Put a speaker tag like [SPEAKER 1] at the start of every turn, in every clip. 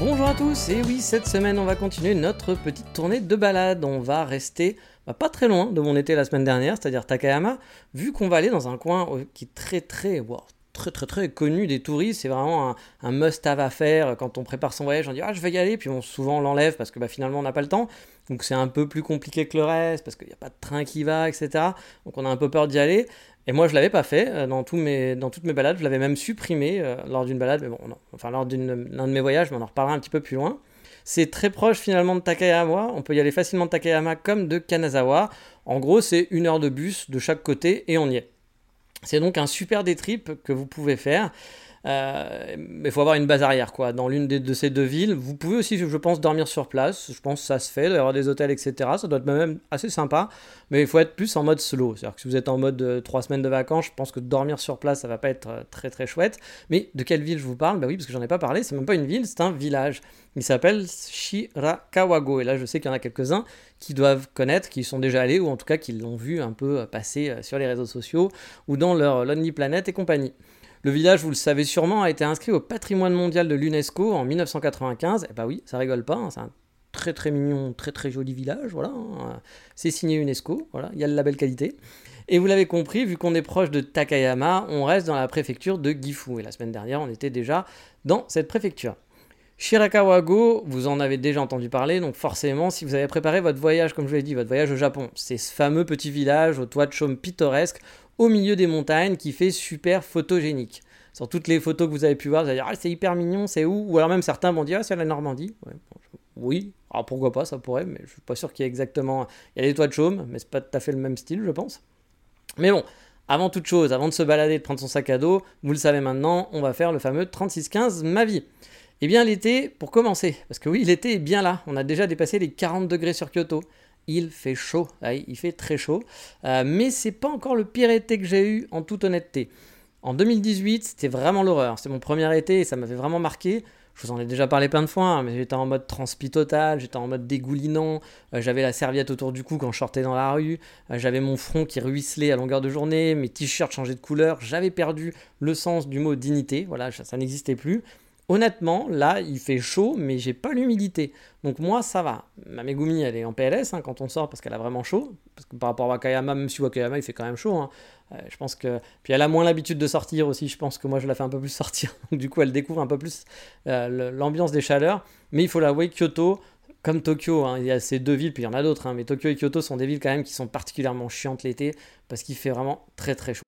[SPEAKER 1] Bonjour à tous, et oui, cette semaine on va continuer notre petite tournée de balade. On va rester bah, pas très loin de mon été la semaine dernière, c'est-à-dire Takayama, vu qu'on va aller dans un coin euh, qui est très très, très très connu des touristes, c'est vraiment un, must-have à faire quand on prépare son voyage, on dit ah je vais y aller, puis on, souvent l'enlève parce que bah, finalement on n'a pas le temps, donc c'est un peu plus compliqué que le reste, parce qu'il n'y a pas de train qui va, etc. Donc on a un peu peur d'y aller, et moi je l'avais pas fait euh, dans, toutes mes balades, je l'avais même supprimé euh, lors d'une balade, mais bon, enfin lors d'un de mes voyages, mais on en reparlera un petit peu plus loin. C'est très proche finalement de Takayama. On peut y aller facilement de Takayama comme de Kanazawa. En gros, c'est une heure de bus de chaque côté et on y est. C'est donc un super détrip que vous pouvez faire. Euh, mais il faut avoir une base arrière quoi. Dans l'une de ces deux villes, vous pouvez aussi, je pense, dormir sur place. Je pense que ça se fait, d'avoir des hôtels, etc. Ça doit être même assez sympa. Mais il faut être plus en mode slow. C'est-à-dire que si vous êtes en mode 3 semaines de vacances, je pense que dormir sur place, ça va pas être euh, très très chouette. Mais de quelle ville je vous parle? Bah oui, parce que j'en ai pas parlé. C'est même pas une ville, c'est un village. Il s'appelle Shirakawago. Et là, je sais qu'il y en a quelques-uns qui doivent connaître, qui y sont déjà allés, ou en tout cas qui l'ont vu un peu passer euh, sur les réseaux sociaux ou dans leur Lonely Planet et compagnie. Le village, vous le savez sûrement, a été inscrit au patrimoine mondial de l'UNESCO en 1995. Et bah oui, ça rigole pas, hein, c'est un très très mignon, très très joli village, voilà. Hein. C'est signé UNESCO, voilà, il y a le label qualité. Et vous l'avez compris, vu qu'on est proche de Takayama, on reste dans la préfecture de Gifu. Et la semaine dernière, on était déjà dans cette préfecture. Shirakawago, vous en avez déjà entendu parler, donc forcément, si vous avez préparé votre voyage, comme je l'ai dit, votre voyage au Japon, c'est ce fameux petit village au toit de chaume pittoresque au milieu des montagnes qui fait super photogénique. Sur toutes les photos que vous avez pu voir, vous allez dire ah, c'est hyper mignon, c'est où? Ou alors même certains vont dire ah, c'est la Normandie. oui, alors pourquoi pas, ça pourrait, mais je suis pas sûr qu'il y ait exactement. Il y a les toits de chaume, mais c'est pas tout à fait le même style, je pense. Mais bon, avant toute chose, avant de se balader, de prendre son sac à dos, vous le savez maintenant, on va faire le fameux 3615 ma vie. Eh bien l'été, pour commencer, parce que oui, l'été est bien là, on a déjà dépassé les 40 degrés sur Kyoto il fait chaud, il fait très chaud, euh, mais c'est pas encore le pire été que j'ai eu en toute honnêteté. En 2018, c'était vraiment l'horreur. C'était mon premier été et ça m'avait vraiment marqué. Je vous en ai déjà parlé plein de fois, hein, mais j'étais en mode transpi total, j'étais en mode dégoulinant, euh, j'avais la serviette autour du cou quand je sortais dans la rue, euh, j'avais mon front qui ruisselait à longueur de journée, mes t-shirts changeaient de couleur, j'avais perdu le sens du mot dignité, voilà, ça n'existait plus. Honnêtement, là, il fait chaud, mais j'ai pas l'humidité. Donc moi, ça va. Ma Megumi, elle est en PLS hein, quand on sort parce qu'elle a vraiment chaud. Parce que par rapport à Wakayama, même si Wakayama, il fait quand même chaud. Hein, euh, je pense que... Puis elle a moins l'habitude de sortir aussi. Je pense que moi, je la fais un peu plus sortir. Donc du coup, elle découvre un peu plus euh, l'ambiance des chaleurs. Mais il faut l'avouer, Kyoto, comme Tokyo, hein, il y a ces deux villes, puis il y en a d'autres, mais Tokyo et Kyoto sont des villes quand même qui sont particulièrement chiantes l'été parce qu'il fait vraiment très très chaud.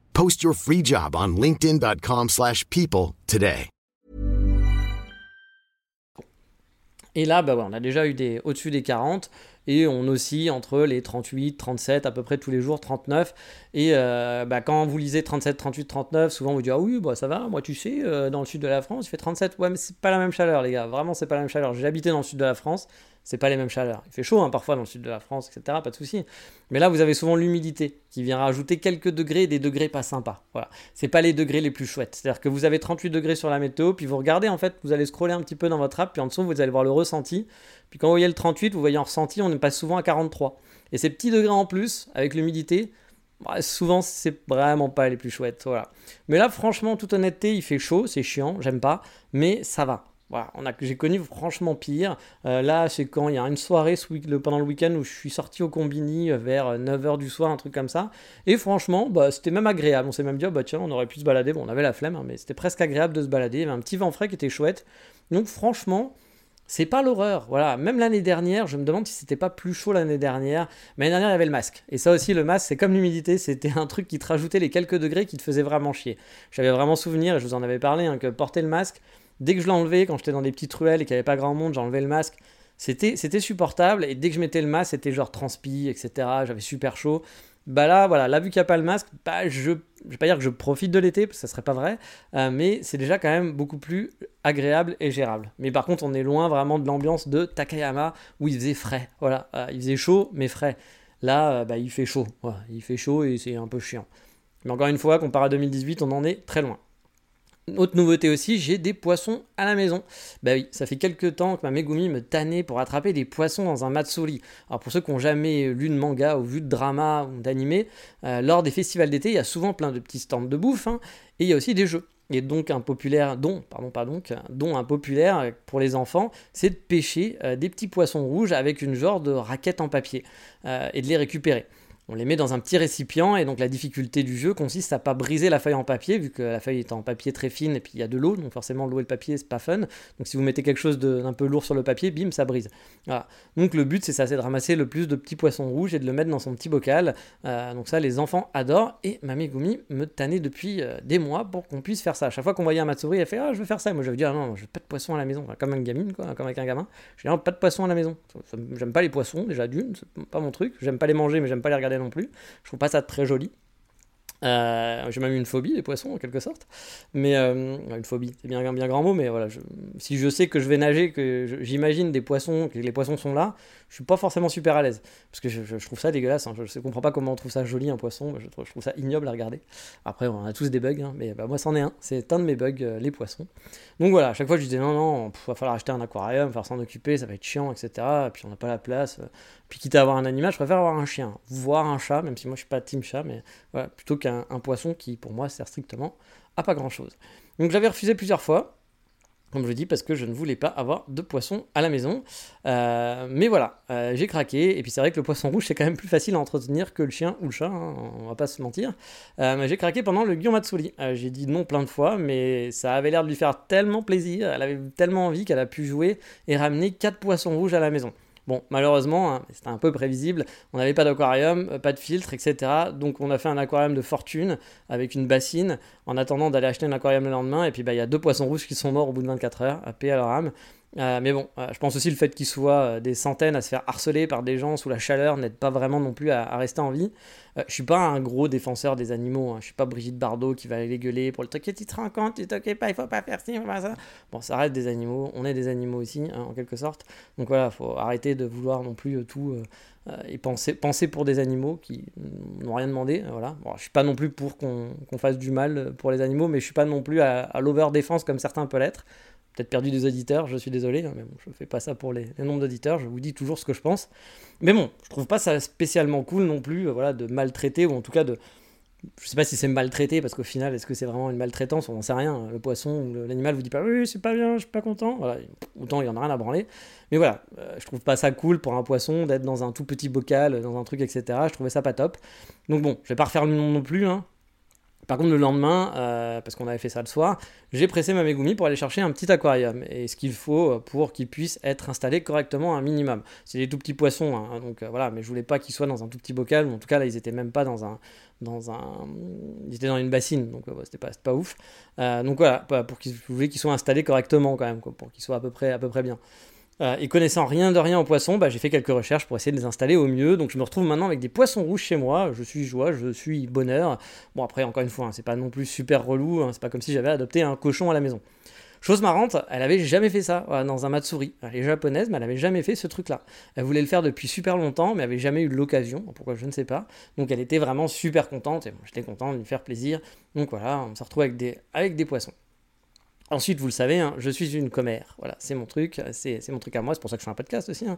[SPEAKER 2] Post your free job on linkedin.com/people today.
[SPEAKER 1] Et là, bah on a déjà eu des au-dessus des 40 et on oscille entre les 38, 37, à peu près tous les jours, 39. Et euh, bah, quand vous lisez 37, 38, 39, souvent vous dites Ah oui, bah, ça va, moi tu sais, euh, dans le sud de la France, il fait 37. Ouais, mais c'est pas la même chaleur, les gars, vraiment, c'est pas la même chaleur. J'ai habité dans le sud de la France, c'est pas les mêmes chaleurs. Il fait chaud hein, parfois dans le sud de la France, etc. Pas de souci. Mais là, vous avez souvent l'humidité qui vient rajouter quelques degrés, des degrés pas sympas. Voilà. C'est pas les degrés les plus chouettes. C'est-à-dire que vous avez 38 degrés sur la météo, puis vous regardez en fait, vous allez scroller un petit peu dans votre app, puis en dessous vous allez voir le ressenti. Puis quand vous voyez le 38, vous voyez en ressenti, on passe souvent à 43. Et ces petits degrés en plus, avec l'humidité, bah, souvent c'est vraiment pas les plus chouettes. Voilà. Mais là, franchement, toute honnêteté, il fait chaud, c'est chiant, j'aime pas, mais ça va. Voilà, j'ai connu franchement pire. Euh, là, c'est quand il y a une soirée pendant le week-end où je suis sorti au Combini euh, vers 9h euh, du soir, un truc comme ça. Et franchement, bah, c'était même agréable. On s'est même dit, oh, bah tiens, on aurait pu se balader. Bon, on avait la flemme, hein, mais c'était presque agréable de se balader. Il y avait un petit vent frais qui était chouette. Donc franchement, c'est pas l'horreur. Voilà, même l'année dernière, je me demande si c'était pas plus chaud l'année dernière. Mais l'année dernière, il y avait le masque. Et ça aussi, le masque, c'est comme l'humidité, c'était un truc qui te rajoutait les quelques degrés qui te faisait vraiment chier. J'avais vraiment souvenir, et je vous en avais parlé, hein, que porter le masque, dès que je l'enlevais, quand j'étais dans des petites ruelles et qu'il n'y avait pas grand monde, j'enlevais le masque. C'était, c'était supportable. Et dès que je mettais le masque, c'était genre transpi, etc. J'avais super chaud. Bah là, voilà, là, vu qu'il n'y a pas le masque, bah, je ne vais pas dire que je profite de l'été, parce que ça serait pas vrai, euh, mais c'est déjà quand même beaucoup plus agréable et gérable. Mais par contre, on est loin vraiment de l'ambiance de Takayama, où il faisait frais. Voilà, euh, il faisait chaud, mais frais. Là, euh, bah, il fait chaud. il fait chaud et c'est un peu chiant. Mais encore une fois, comparé à 2018, on en est très loin. Autre nouveauté aussi, j'ai des poissons à la maison. Bah oui, ça fait quelques temps que ma Megumi me tannait pour attraper des poissons dans un matsuri. Alors pour ceux qui n'ont jamais lu de manga ou vu de drama ou d'animé, euh, lors des festivals d'été, il y a souvent plein de petits stands de bouffe hein, et il y a aussi des jeux. Et donc un populaire, dont, pas donc, un populaire pour les enfants, c'est de pêcher euh, des petits poissons rouges avec une genre de raquette en papier euh, et de les récupérer on les met dans un petit récipient et donc la difficulté du jeu consiste à pas briser la feuille en papier vu que la feuille est en papier très fine et puis il y a de l'eau donc forcément l'eau et le papier c'est pas fun. Donc si vous mettez quelque chose d'un peu lourd sur le papier bim ça brise. Donc le but c'est ça c'est de ramasser le plus de petits poissons rouges et de le mettre dans son petit bocal. Euh, donc ça les enfants adorent et Mamie Gumi me tannait depuis euh, des mois pour qu'on puisse faire ça. Chaque fois qu'on voyait un Matsuri elle fait ah je veux faire ça. Moi je veux dire ah, non je veux pas de poisson à la maison. Comme un gamine quoi comme avec un gamin. Je dis pas de poisson à la maison. J'aime pas les poissons déjà d'une c'est pas mon truc. J'aime pas les manger mais j'aime pas les regarder non plus je trouve pas ça très joli. Euh, j'ai même une phobie des poissons en quelque sorte, mais euh, une phobie, c'est bien, bien grand mot, mais voilà, si je sais que je vais nager, que j'imagine des poissons, que les poissons sont là, je suis pas forcément super à l'aise, parce que je, trouve ça dégueulasse, hein. je comprends pas comment on trouve ça joli un poisson, je trouve, je ça ignoble à regarder. Après, on a tous des bugs, hein, mais bah, moi c'en est un, c'est un de mes bugs, euh, les poissons. Donc voilà, à chaque fois je disais non, non, il va falloir acheter un aquarium, faire s'en occuper, ça va être chiant, etc. Et puis on n'a pas la place. Puis quitte à avoir un animal, je préfère avoir un chien, voire un chat, même si moi je suis pas team chat, mais voilà, plutôt qu'un poisson qui pour moi sert strictement à pas grand chose. Donc j'avais refusé plusieurs fois, comme je dis, parce que je ne voulais pas avoir de poisson à la maison. Euh, mais voilà, euh, j'ai craqué. Et puis c'est vrai que le poisson rouge, c'est quand même plus facile à entretenir que le chien ou le chat, hein, on va pas se mentir. Euh, j'ai craqué pendant le Guillaume Matsuri. j'ai dit non plein de fois, mais ça avait l'air de lui faire tellement plaisir, elle avait tellement envie qu'elle a pu jouer et ramener 4 poissons rouges à la maison. Bon, malheureusement, hein, c'était un peu prévisible, on n'avait pas d'aquarium, euh, pas de filtre, etc. Donc on a fait un aquarium de fortune avec une bassine en attendant d'aller acheter un aquarium le lendemain. Et puis bah, il y a deux poissons rouges qui sont morts au bout de 24 heures, à paix à leur âme. Euh, mais bon, euh, je pense aussi le fait qu'il soit euh, des centaines à se faire harceler par des gens sous la chaleur n'aide pas vraiment non plus à, rester en vie. je suis pas un gros défenseur des animaux, hein. je suis pas Brigitte Bardot qui va aller gueuler pour le truc, tu te rends compte, tu t'occupes pas, il faut pas faire ci, faut pas ça. Bon, ça reste des animaux, on est des animaux aussi, hein, en quelque sorte. Donc voilà, faut arrêter de vouloir non plus tout et penser, penser pour des animaux qui n'ont rien demandé. Voilà. Bon, je suis pas non plus pour qu'on fasse du mal pour les animaux, mais je suis pas non plus à, à l'over-défense comme certains peuvent l'être peut-être perdu des auditeurs, je suis désolé, hein, mais bon, je fais pas ça pour les, nombres d'auditeurs, je vous dis toujours ce que je pense. Mais bon, je trouve pas ça spécialement cool non plus, euh, voilà, de maltraiter, ou en tout cas de... Je sais pas si c'est maltraiter, parce qu'au final, est-ce que c'est vraiment une maltraitance? On n'en sait rien. Le poisson ou l'animal vous dit pas oui, c'est pas bien, je suis pas content. Voilà, autant il y en a rien à branler. Mais voilà, euh, je trouve pas ça cool pour un poisson d'être dans un tout petit bocal, dans un truc, etc. Je trouvais ça pas top. Donc bon, je vais pas refaire le nom non plus, hein, par contre, le lendemain, euh, parce qu'on avait fait ça le soir, j'ai pressé ma Megumi pour aller chercher un petit aquarium et ce qu'il faut pour qu'il puisse être installé correctement un minimum. C'est des tout petits poissons, hein, donc euh, voilà, mais je voulais pas qu'ils soient dans un tout petit bocal, en tout cas là ils étaient même pas dans un, dans un, ils étaient dans une bassine, donc c'était pas, pas ouf. Euh, donc voilà, pour qu'ils, je voulais qu'ils soient installés correctement quand même, pour qu'ils soient à peu près, à peu près bien. Euh, et connaissant rien de rien aux poissons, bah, j'ai fait quelques recherches pour essayer de les installer au mieux. Donc je me retrouve maintenant avec des poissons rouges chez moi. Je suis joie, je suis bonheur. Bon après encore une fois, hein, c'est pas non plus super relou. Hein, c'est pas comme si j'avais adopté un cochon à la maison. Chose marrante, elle avait jamais fait ça dans un Matsuri. Elle est japonaise, mais elle avait jamais fait ce truc-là. Elle voulait le faire depuis super longtemps, mais avait jamais eu l'occasion. Pourquoi je ne sais pas. Donc elle était vraiment super contente et j'étais content de lui faire plaisir. Donc voilà, on se retrouve avec des poissons. Ensuite, vous le savez, hein, je suis une commère. Voilà, c'est mon truc, c'est mon truc à moi, c'est pour ça que je fais un podcast aussi. Hein.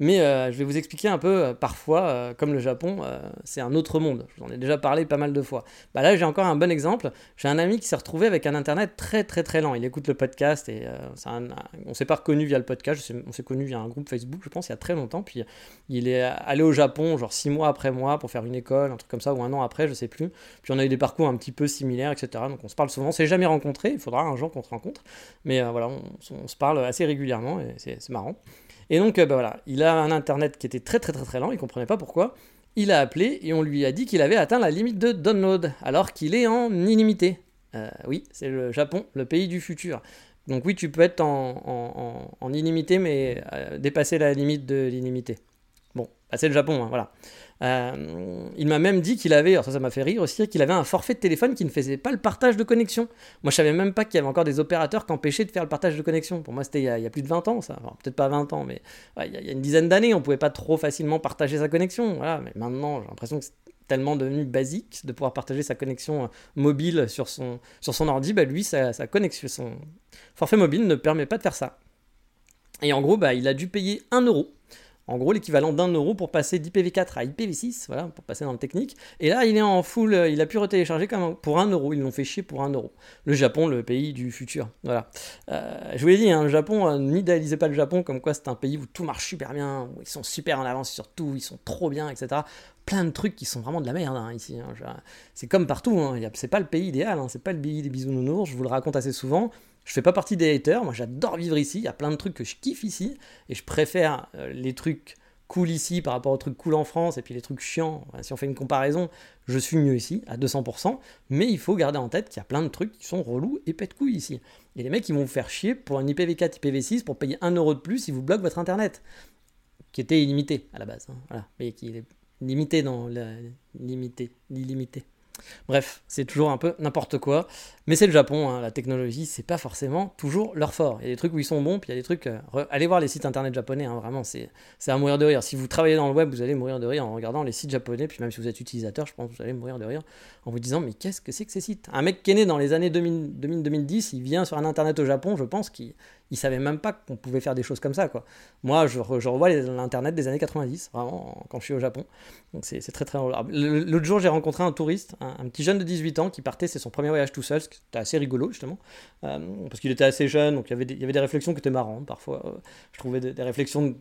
[SPEAKER 1] Mais euh, je vais vous expliquer un peu, euh, parfois, euh, comme le Japon, c'est un autre monde. Je vous en ai déjà parlé pas mal de fois. Bah là, j'ai encore un bon exemple. J'ai un ami qui s'est retrouvé avec un internet très très très lent. Il écoute le podcast et un, on s'est pas reconnu via le podcast, on s'est connu via un groupe Facebook, je pense, il y a très longtemps. Puis il est allé au Japon, genre six mois après moi, pour faire une école, un truc comme ça, ou un an après, je sais plus. Puis on a eu des parcours un petit peu similaires, etc. Donc on se parle souvent. On s'est jamais rencontré. Il faudra un jour qu'on rencontre. Mais voilà, on, se parle assez régulièrement et c'est marrant. Et donc, bah, voilà, il a un internet qui était très très très très lent, il comprenait pas pourquoi. Il a appelé et on lui a dit qu'il avait atteint la limite de download, alors qu'il est en illimité. oui, c'est le Japon, le pays du futur. Donc oui, tu peux être en, illimité, mais euh, dépasser la limite de l'illimité. Bon, bah, c'est le Japon, hein, voilà. Euh, il m'a même dit qu'il avait, alors ça, ça m'a fait rire aussi, qu'il avait un forfait de téléphone qui ne faisait pas le partage de connexion. Moi, je savais même pas qu'il y avait encore des opérateurs qui empêchaient de faire le partage de connexion. Pour moi, c'était il, y a plus de 20 ans, ça. peut-être pas 20 ans, mais il, y a, une dizaine d'années, on pouvait pas trop facilement partager sa connexion. Voilà, mais maintenant, j'ai l'impression que tellement devenu basique de pouvoir partager sa connexion euh, mobile sur son, sur son ordi, bah lui, sa, connexion, son forfait mobile ne permet pas de faire ça. Et en gros, bah, il a dû payer 1 euro en gros l'équivalent d'un euro pour passer d'IPv4 à IPv6, voilà, pour passer dans le technique. Et là, il est en full, euh, il a pu retélécharger comme pour un euro. Ils l'ont fait chier pour un euro. Le Japon, le pays du futur. Voilà. Euh, je vous l'ai dit, hein, le Japon, euh, n'idéalisez pas le Japon comme quoi c'est un pays où tout marche super bien, où ils sont super en avance sur tout, ils sont trop bien, etc. Plein de trucs qui sont vraiment de la merde hein, ici. Hein. C'est comme partout, hein. c'est pas le pays idéal, c'est pas le pays des bisounours, je vous le raconte assez souvent. Je fais pas partie des haters, moi j'adore vivre ici, il y a plein de trucs que je kiffe ici, et je préfère euh, les trucs cool ici par rapport aux trucs cool en France, et puis les trucs chiants, si on fait une comparaison, je suis mieux ici, à 200%, mais il faut garder en tête qu'il y a plein de trucs qui sont relous et pète couilles ici. Et les mecs, ils vont vous faire chier pour un IPv4, IPv6 pour payer 1 euro de plus, ils vous bloquent votre internet, qui était illimité à la base, hein, voilà, mais qui est limité dans la limité, l'illimité. Bref, c'est toujours un peu n'importe quoi. Mais c'est le Japon, hein, la technologie, c'est pas forcément toujours leur fort. Il y a des trucs où ils sont bons, puis il y a des trucs. Euh, allez voir les sites internet japonais, hein, vraiment, c'est à mourir de rire. Si vous travaillez dans le web, vous allez mourir de rire en regardant les sites japonais, puis même si vous êtes utilisateur, je pense que vous allez mourir de rire en vous disant Mais qu'est-ce que c'est que ces sites? Un mec qui est né dans les années 2000-2010, il vient sur un internet au Japon, je pense qu'il il savait même pas qu'on pouvait faire des choses comme ça, quoi. Moi, je, revois l'internet des années 90, vraiment, quand je suis au Japon. Donc c'est très très L'autre jour, j'ai rencontré un touriste, un, petit jeune de 18 ans qui partait, c'est son premier voyage tout seul, ce qui était assez rigolo, justement, euh, parce qu'il était assez jeune, donc il y, avait des, il y avait des réflexions qui étaient marrantes, parfois. Euh, je trouvais des, réflexions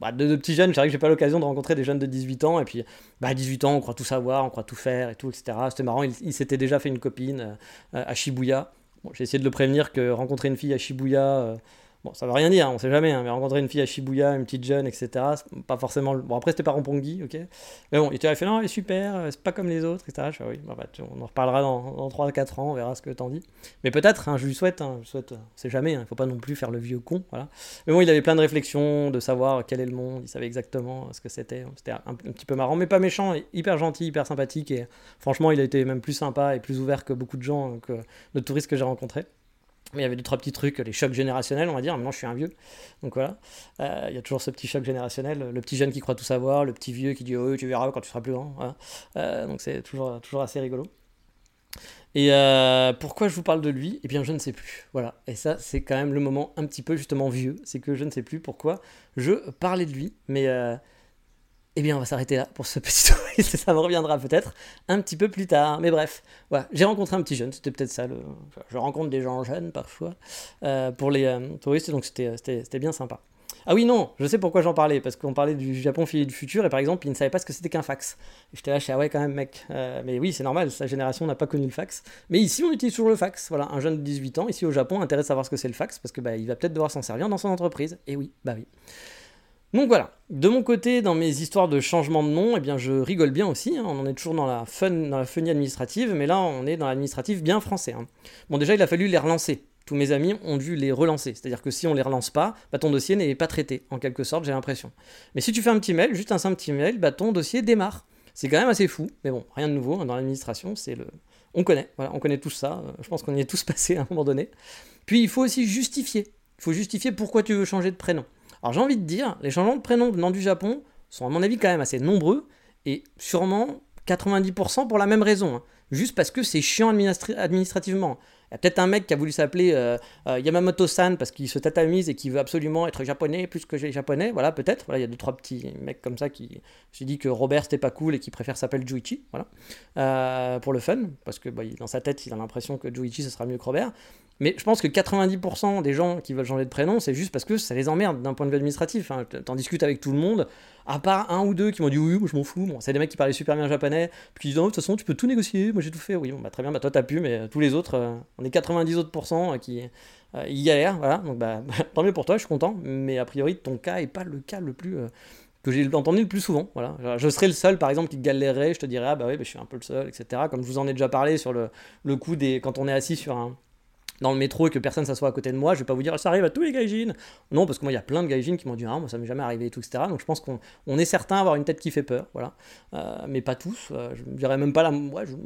[SPEAKER 1] bah, de, petits jeunes, c'est vrai que j'ai pas l'occasion de rencontrer des jeunes de 18 ans, et puis, bah, à 18 ans, on croit tout savoir, on croit tout faire, et tout, etc. C'était marrant, il, s'était déjà fait une copine euh, à Shibuya, j'ai essayé de le prévenir que rencontrer une fille à Shibuya, euh, bon, ça veut rien dire, on sait jamais, hein, mais rencontrer une fille à Shibuya, une petite jeune, etc., pas forcément. Bon, après, c'était pas Ronpongi, ok. Mais bon, il était fait, non, elle est super, euh, c'est pas comme les autres, etc. Je oui, bah, on en reparlera dans, dans 3-4 ans, on verra ce que t'en dis. Mais peut-être, hein, je lui souhaite, hein, je souhaite, on sait jamais, il faut pas non plus faire le vieux con, voilà. Mais bon, il avait plein de réflexions, de savoir quel est le monde, il savait exactement ce que c'était. C'était un, petit peu marrant, mais pas méchant, hyper gentil, hyper sympathique, et franchement, il a été même plus sympa et plus ouvert que beaucoup de gens, que de touristes que j'ai rencontrés. Mais il y avait deux, trois petits trucs, les chocs générationnels, on va dire. Maintenant, je suis un vieux. Donc voilà. Euh, il y a toujours ce petit choc générationnel. Le petit jeune qui croit tout savoir, le petit vieux qui dit Oh, tu verras quand tu seras plus grand. Euh, donc c'est toujours, toujours assez rigolo. Et euh, pourquoi je vous parle de lui? Eh bien, je ne sais plus. Voilà. Et ça, c'est quand même le moment un petit peu justement vieux. C'est que je ne sais plus pourquoi je parlais de lui. Mais eh bien, on va s'arrêter là pour ce petit touriste. Ça me reviendra peut-être un petit peu plus tard. Mais bref, voilà. j'ai rencontré un petit jeune. C'était peut-être ça. Je rencontre des gens jeunes parfois euh, pour les euh, touristes. Donc, c'était bien sympa. Ah oui, non, je sais pourquoi j'en parlais. Parce qu'on parlait du Japon fini du futur. Et par exemple, il ne savait pas ce que c'était qu'un fax. J'étais là, je ah ouais, quand même, mec. Euh, mais oui, c'est normal. Sa génération n'a pas connu le fax. Mais ici, on utilise toujours le fax. Voilà, un jeune de 18 ans, ici au Japon, intéresse à savoir ce que c'est le fax. Parce que bah, il va peut-être devoir s'en servir dans son entreprise. Et oui, bah oui. Donc voilà, de mon côté, dans mes histoires de changement de nom, eh bien je rigole bien aussi, hein. on en est toujours dans la fun, dans la funny administrative, mais là on est dans l'administratif bien français. Hein. Bon déjà il a fallu les relancer, tous mes amis ont dû les relancer, c'est-à-dire que si on les relance pas, bah, ton dossier n'est pas traité, en quelque sorte j'ai l'impression. Mais si tu fais un petit mail, juste un simple petit mail, bah, ton dossier démarre. C'est quand même assez fou, mais bon, rien de nouveau, hein, dans l'administration, c'est le... On connaît, voilà, on connaît tout ça, euh, je pense qu'on y est tous passés à un moment donné. Puis il faut aussi justifier, il faut justifier pourquoi tu veux changer de prénom. Alors j'ai envie de dire, les changements de prénom venant du Japon sont à mon avis quand même assez nombreux, et sûrement 90% pour la même raison, hein. juste parce que c'est chiant administrativement. Il y a peut-être un mec qui a voulu s'appeler euh, euh, Yamamoto-san parce qu'il se tatamise et qui veut absolument être japonais plus que japonais. Voilà, peut-être. Voilà, il y a deux, trois petits mecs comme ça qui. J'ai dit que Robert c'était pas cool et qui préfère s'appeler Juichi. Voilà. Euh, pour le fun. Parce que bah, dans sa tête, il a l'impression que Juichi ce sera mieux que Robert. Mais je pense que 90% des gens qui veulent changer de prénom, c'est juste parce que ça les emmerde d'un point de vue administratif. Hein. T'en discutes avec tout le monde, à part un ou deux qui m'ont dit oui, moi je m'en fous. Bon, c'est des mecs qui parlaient super bien japonais, puis qui disent oh, de toute façon, tu peux tout négocier, moi j'ai tout fait. Oui, bon, bah, très bien, bah, toi t'as pu, mais tous les autres, euh, on est 90 autres pourcents qui euh, y galèrent, voilà. Donc bah, tant mieux pour toi, je suis content, mais a priori, ton cas est pas le cas le plus. Euh, que j'ai entendu le plus souvent. Voilà. Je serais le seul, par exemple, qui galérerait, je te dirais, ah bah oui, bah, je suis un peu le seul, etc. Comme je vous en ai déjà parlé sur le, le coup des. quand on est assis sur un, dans le métro et que personne s'assoit à côté de moi, je vais pas vous dire ça arrive à tous les gaijins. Non, parce que moi il y a plein de gaijins qui m'ont dit ah moi ça m'est jamais arrivé et tout etc. Donc je pense qu'on on est certain d'avoir une tête qui fait peur, voilà. Euh, mais pas tous. Euh, je dirais même pas la,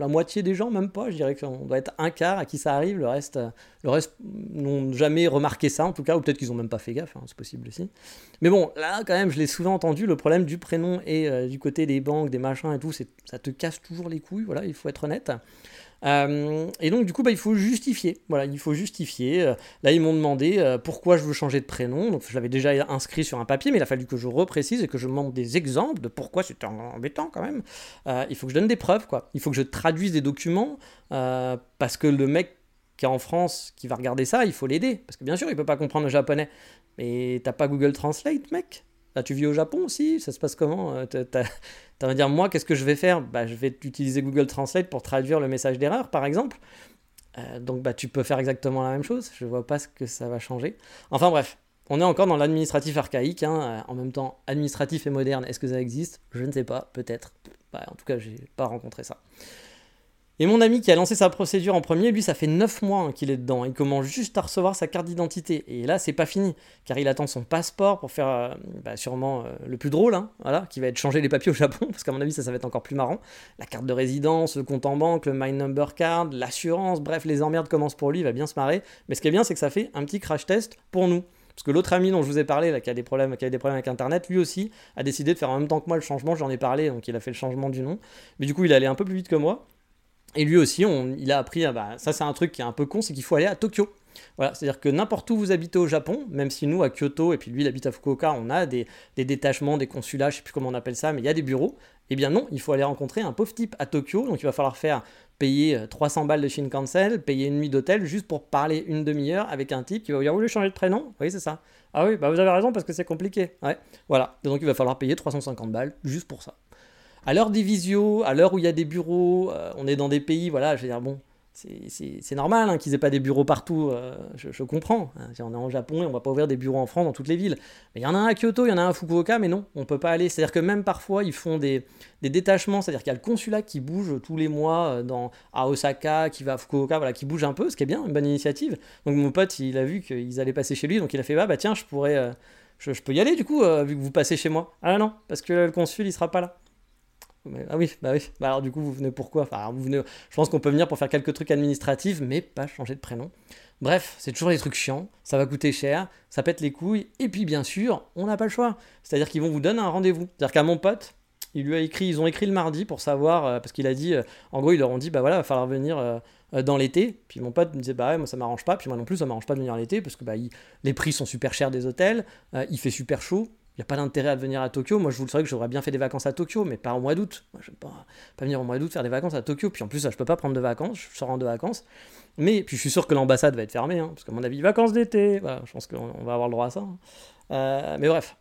[SPEAKER 1] moitié des gens, même pas. Je dirais qu'on doit être un quart à qui ça arrive. Le reste, euh, le reste n'ont jamais remarqué ça en tout cas, ou peut-être qu'ils ont même pas fait gaffe. Hein, c'est possible aussi. Mais bon, là quand même, je l'ai souvent entendu. Le problème du prénom et du côté des banques, des machins et tout, ça te casse toujours les couilles. Voilà, il faut être honnête. Euh, et donc du coup, bah, il faut justifier. Voilà, il faut justifier. Euh, là, ils m'ont demandé euh, pourquoi je veux changer de prénom. Donc je l'avais déjà inscrit sur un papier, mais il a fallu que je reprécise et que je montre des exemples de pourquoi c'est embêtant quand même. il faut que je donne des preuves, quoi. Il faut que je traduise des documents parce que le mec qui est en France, qui va regarder ça, il faut l'aider. Parce que bien sûr, il peut pas comprendre le japonais. Mais t'as pas Google Translate, mec? Là, tu vis au Japon aussi Ça se passe comment Tu vas dire, moi, qu'est-ce que je vais faire? Bah, Je vais utiliser Google Translate pour traduire le message d'erreur, par exemple. Euh, donc, bah, tu peux faire exactement la même chose. Je ne vois pas ce que ça va changer. Enfin, bref, on est encore dans l'administratif archaïque. Hein. En même temps, administratif et moderne, est-ce que ça existe? Je ne sais pas, peut-être. Bah, en tout cas, j'ai pas rencontré ça. Et mon ami qui a lancé sa procédure en premier, lui, ça fait 9 mois hein, qu'il est dedans. Il commence juste à recevoir sa carte d'identité. Et là, c'est pas fini, car il attend son passeport pour faire euh, bah, sûrement euh, le plus drôle, hein, voilà, qui va être changer les papiers au Japon, parce qu'à mon avis, ça, ça va être encore plus marrant. La carte de résidence, le compte en banque, le My Number Card, l'assurance, bref, les emmerdes commencent pour lui, il va bien se marrer. Mais ce qui est bien, c'est que ça fait un petit crash test pour nous. Parce que l'autre ami dont je vous ai parlé, là, qui, a des problèmes, qui a des problèmes avec Internet, lui aussi a décidé de faire en même temps que moi le changement. J'en ai parlé, donc il a fait le changement du nom. Mais du coup, il allait un peu plus vite que moi. Et lui aussi, il a appris, ah bah, ça c'est un truc qui est un peu con, c'est qu'il faut aller à Tokyo. Voilà, c'est-à-dire que n'importe où vous habitez au Japon, même si nous à Kyoto et puis lui il habite à Fukuoka, on a des, détachements, des consulats, je sais plus comment on appelle ça, mais il y a des bureaux. Eh bien non, il faut aller rencontrer un pauvre type à Tokyo, donc il va falloir faire payer 300 euh, balles de Shinkansen, payer une nuit d'hôtel juste pour parler une demi-heure avec un type qui va vous dire vous voulez changer de prénom? Oui c'est ça. Ah oui, bah vous avez raison parce que c'est compliqué. Ouais, voilà. donc il va falloir payer 350 balles juste pour ça à l'heure des visios, à l'heure où il y a des bureaux, euh, on est dans des pays, voilà, je veux dire, bon, c'est normal hein, qu'ils aient pas des bureaux partout, euh, je, comprends. Hein. on est en Japon et on va pas ouvrir des bureaux en France dans toutes les villes. Mais il y en a un à Kyoto, il y en a un à Fukuoka, mais non, on peut pas aller. C'est-à-dire que même parfois, ils font des, détachements, c'est-à-dire qu'il y a le consulat qui bouge tous les mois euh, dans, à Osaka, qui va à Fukuoka, voilà, qui bouge un peu, ce qui est bien, une bonne initiative. Donc mon pote, il a vu qu'ils allaient passer chez lui, donc il a fait, bah, bah tiens, je pourrais... je, peux y aller du coup, vu que vous passez chez moi. Ah non, parce que le consul, il sera pas là ah oui, bah oui. Bah alors du coup, vous venez pourquoi? Je pense qu'on peut venir pour faire quelques trucs administratifs, mais pas changer de prénom. Bref, c'est toujours des trucs chiants, ça va coûter cher, ça pète les couilles, et puis bien sûr, on n'a pas le choix. C'est-à-dire qu'ils vont vous donner un rendez-vous. C'est-à-dire qu'à mon pote, il lui a écrit, ils ont écrit le mardi pour savoir, euh, parce qu'il a dit, euh, en gros, ils leur ont dit, bah voilà, va falloir venir euh, dans l'été. Puis mon pote me disait, bah ouais, moi ça m'arrange pas, puis moi non plus, ça m'arrange pas de venir l'été, parce que bah, les prix sont super chers des hôtels, il fait super chaud, il n'y a pas d'intérêt à venir à Tokyo. Moi, je vous le savez que j'aurais bien fait des vacances à Tokyo, mais pas au mois d'août. Je ne vais pas, pas, venir au mois d'août faire des vacances à Tokyo. Puis en plus, je ne peux pas prendre de vacances, je sors en de vacances. Mais puis je suis sûr que l'ambassade va être fermée, hein, parce qu'à mon avis, vacances d'été, je pense qu'on va avoir le droit à ça. Hein. Euh, mais bref,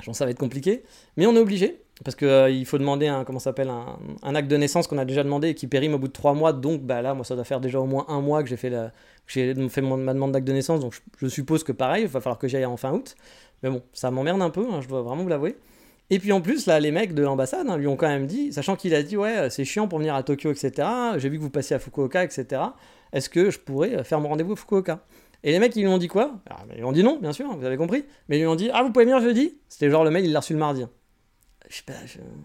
[SPEAKER 1] je pense que ça va être compliqué. Mais on est obligé, parce qu'il euh, faut demander un, comment s'appelle, un, acte de naissance qu'on a déjà demandé et qui périme au bout de trois mois. Donc bah, là, moi, ça doit faire déjà au moins un mois que j'ai fait, la, j'ai fait ma demande d'acte de naissance. Donc je, je suppose que pareil, il va falloir que j'aille en fin août. Mais bon, ça m'emmerde un peu, hein, je dois vraiment vous l'avouer. Et puis en plus, là, les mecs de l'ambassade hein, lui ont quand même dit, sachant qu'il a dit, ouais, c'est chiant pour venir à Tokyo, etc. J'ai vu que vous passiez à Fukuoka, etc. Est-ce que je pourrais faire mon rendez-vous à Fukuoka? Et les mecs, ils lui ont dit quoi? Ah, Ils lui ont dit non, bien sûr, vous avez compris. Mais ils lui ont dit, ah, vous pouvez venir jeudi? C'était genre le mail, il l'a reçu le mardi. Je pas,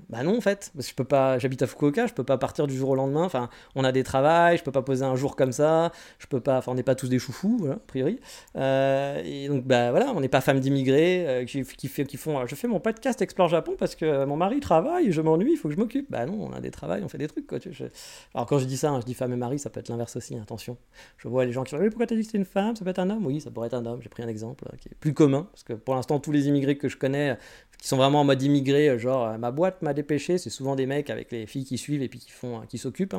[SPEAKER 1] Bah non en fait, parce que je peux pas, j'habite à Fukuoka, je peux pas partir du jour au lendemain. Enfin, on a des travails, je peux pas poser un jour comme ça, je peux pas, enfin on n'est pas tous des choufous, voilà, a priori. Euh, et donc bah voilà, on n'est pas femme d'immigrés euh, qui, qui, fait, qui font, je fais mon podcast Explore Japon parce que mon mari travaille, je m'ennuie, il faut que je m'occupe. Bah non, on a des travails, on fait des trucs Alors quand je dis ça, hein, je dis femme et mari, ça peut être l'inverse aussi, attention. Je vois les gens qui disent oui pourquoi t'as dit que c'était une femme, ça peut être un homme, oui ça pourrait être un homme. J'ai pris un exemple qui est plus commun parce que pour l'instant tous les immigrés que je connais qui sont vraiment en mode immigré, genre genre ma boîte m'a dépêché, c'est souvent des mecs avec les filles qui suivent et puis qui font, qui s'occupent.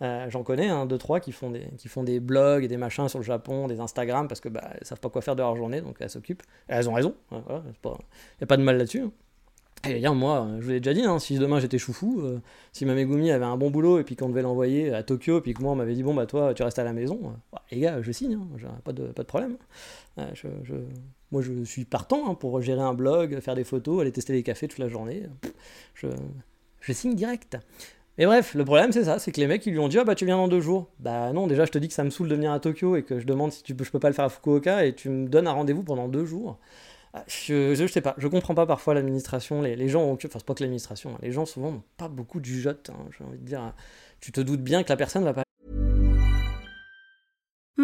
[SPEAKER 1] Hein. J'en connais, un, deux, trois qui font, des, qui font des blogs et des machins sur le Japon, des Instagram, parce que bah, savent pas quoi faire de leur journée, donc elles s'occupent. Elles ont raison, il n'y a pas de mal là-dessus. Hein. Et regarde, moi, je vous l'ai déjà dit, hein, si demain j'étais choufou, euh, si ma Megumi avait un bon boulot et puis qu'on devait l'envoyer à Tokyo, et puis que moi on m'avait dit, bon bah toi tu restes à la maison, euh, bah, les gars, je signe, hein, pas, de, pas de problème. Euh, moi je suis partant hein, pour gérer un blog, faire des photos, aller tester des cafés toute la journée. Je, signe direct. Et bref, le problème c'est ça, c'est que les mecs ils lui ont dit, ah bah tu viens dans deux jours. Bah non, déjà je te dis que ça me saoule de venir à Tokyo et que je demande si tu peux, je peux pas le faire à Fukuoka et tu me donnes un rendez-vous pendant deux jours. Ah, je, je, sais pas, je comprends pas parfois l'administration. Les, les, gens ont, enfin c'est pas que l'administration, hein. les gens souvent n'ont pas beaucoup de jugeote. Hein, J'ai envie de dire, tu te doutes bien que la personne va pas.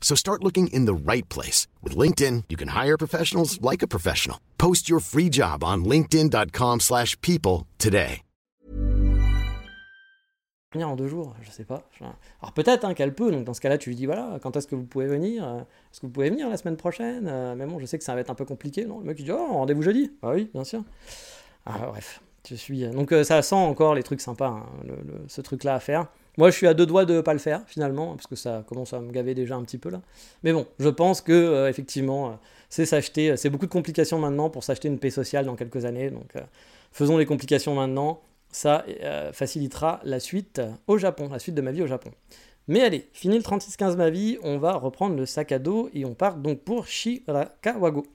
[SPEAKER 2] So start looking in the right place. With LinkedIn, you can hire professionals like a professional. Post your free job on linkedin.com slash people today.
[SPEAKER 1] en deux jours, je sais pas. Alors peut-être hein, qu'elle peut, donc dans ce cas-là, tu lui dis voilà, quand est-ce que vous pouvez venir Est-ce que vous pouvez venir la semaine prochaine euh, Mais bon, je sais que ça va être un peu compliqué. Non, le mec il dit oh, rendez-vous jeudi. Ah oui, bien sûr. Ah, bref, je suis. Euh, donc euh, ça sent encore les trucs sympas, hein, le, le, ce truc-là à faire. Moi, je suis à deux doigts de ne pas le faire finalement, parce que ça commence à me gaver déjà un petit peu là. Mais bon, je pense que euh, effectivement, c'est s'acheter. C'est beaucoup de complications maintenant pour s'acheter une paix sociale dans quelques années. Donc, faisons les complications maintenant ça euh, facilitera la suite au Japon, la suite de ma vie au Japon. Mais allez, fini le 36-15 ma vie, on va reprendre le sac à dos et on part donc pour Shirakawago.